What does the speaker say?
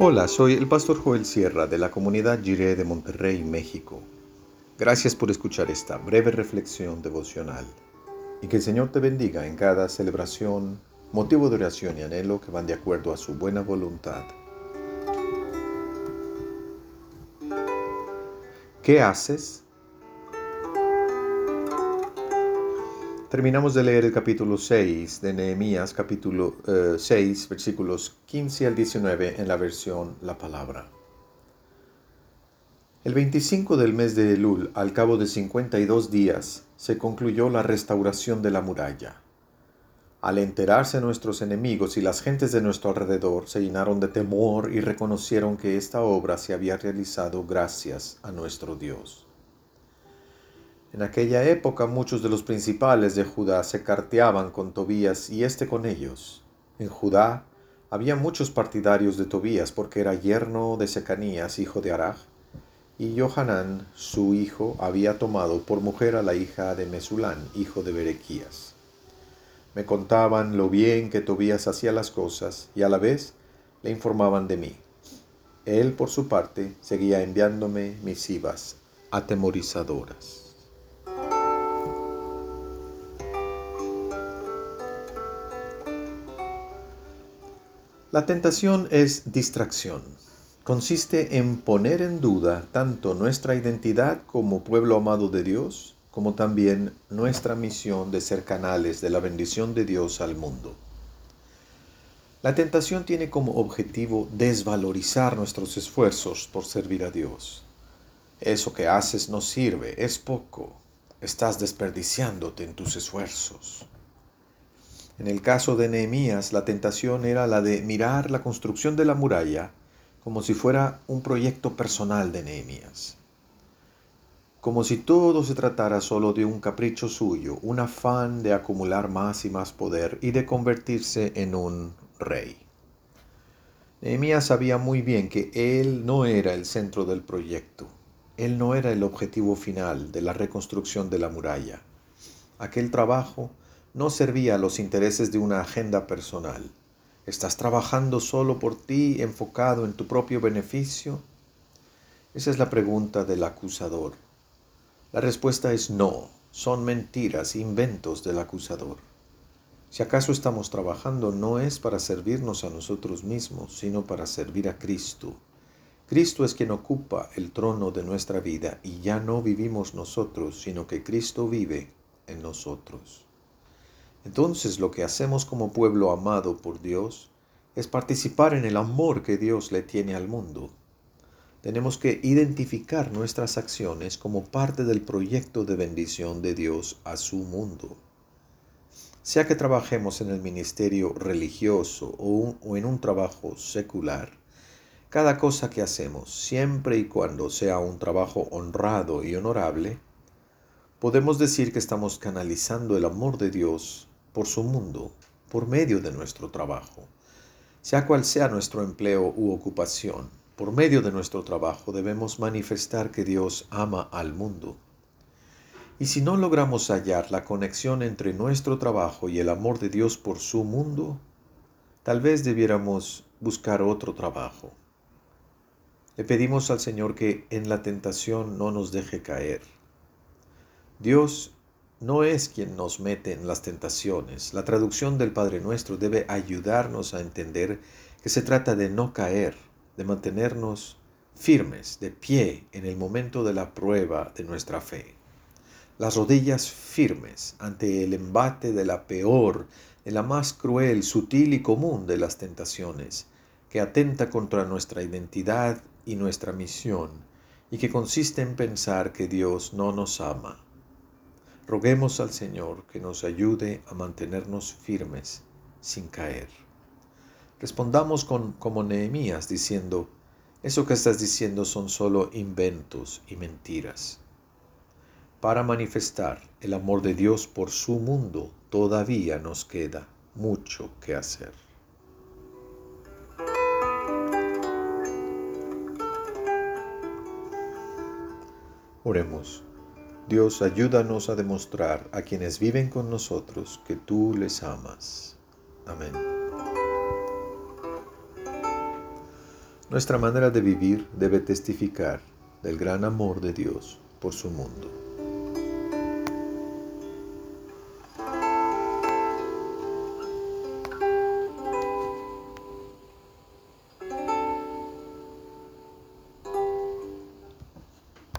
Hola, soy el pastor Joel Sierra de la comunidad Jiré de Monterrey, México. Gracias por escuchar esta breve reflexión devocional y que el Señor te bendiga en cada celebración, motivo de oración y anhelo que van de acuerdo a su buena voluntad. ¿Qué haces? Terminamos de leer el capítulo 6 de Nehemías, capítulo 6, eh, versículos 15 al 19 en la versión La Palabra. El 25 del mes de Elul, al cabo de 52 días, se concluyó la restauración de la muralla. Al enterarse nuestros enemigos y las gentes de nuestro alrededor se llenaron de temor y reconocieron que esta obra se había realizado gracias a nuestro Dios. En aquella época muchos de los principales de Judá se carteaban con Tobías y éste con ellos. En Judá había muchos partidarios de Tobías porque era yerno de Secanías, hijo de Araj, y Johanán, su hijo, había tomado por mujer a la hija de Mesulán, hijo de Berequías. Me contaban lo bien que Tobías hacía las cosas y a la vez le informaban de mí. Él, por su parte, seguía enviándome misivas atemorizadoras. La tentación es distracción. Consiste en poner en duda tanto nuestra identidad como pueblo amado de Dios, como también nuestra misión de ser canales de la bendición de Dios al mundo. La tentación tiene como objetivo desvalorizar nuestros esfuerzos por servir a Dios. Eso que haces no sirve, es poco, estás desperdiciándote en tus esfuerzos. En el caso de Nehemías, la tentación era la de mirar la construcción de la muralla como si fuera un proyecto personal de Nehemías. Como si todo se tratara solo de un capricho suyo, un afán de acumular más y más poder y de convertirse en un rey. Nehemías sabía muy bien que él no era el centro del proyecto, él no era el objetivo final de la reconstrucción de la muralla. Aquel trabajo no servía a los intereses de una agenda personal. ¿Estás trabajando solo por ti, enfocado en tu propio beneficio? Esa es la pregunta del acusador. La respuesta es no, son mentiras, inventos del acusador. Si acaso estamos trabajando no es para servirnos a nosotros mismos, sino para servir a Cristo. Cristo es quien ocupa el trono de nuestra vida y ya no vivimos nosotros, sino que Cristo vive en nosotros. Entonces lo que hacemos como pueblo amado por Dios es participar en el amor que Dios le tiene al mundo. Tenemos que identificar nuestras acciones como parte del proyecto de bendición de Dios a su mundo. Sea que trabajemos en el ministerio religioso o, en un trabajo secular, cada cosa que hacemos, siempre y cuando sea un trabajo honrado y honorable, podemos decir que estamos canalizando el amor de Dios por su mundo, por medio de nuestro trabajo. Sea cual sea nuestro empleo u ocupación, por medio de nuestro trabajo debemos manifestar que Dios ama al mundo. Y si no logramos hallar la conexión entre nuestro trabajo y el amor de Dios por su mundo, tal vez debiéramos buscar otro trabajo. Le pedimos al Señor que en la tentación no nos deje caer. Dios no es quien nos mete en las tentaciones. La traducción del Padre Nuestro debe ayudarnos a entender que se trata de no caer, de mantenernos firmes, de pie en el momento de la prueba de nuestra fe. Las rodillas firmes ante el embate de la peor, de la más cruel, sutil y común de las tentaciones, que atenta contra nuestra identidad y nuestra misión, y que consiste en pensar que Dios no nos ama Roguemos al Señor que nos ayude a mantenernos firmes sin caer. Respondamos como Nehemías diciendo, eso que estás diciendo son solo inventos y mentiras. Para manifestar el amor de Dios por su mundo todavía nos queda mucho que hacer. Oremos. Dios, ayúdanos a demostrar a quienes viven con nosotros que tú les amas. Amén. Nuestra manera de vivir debe testificar del gran amor de Dios por su mundo.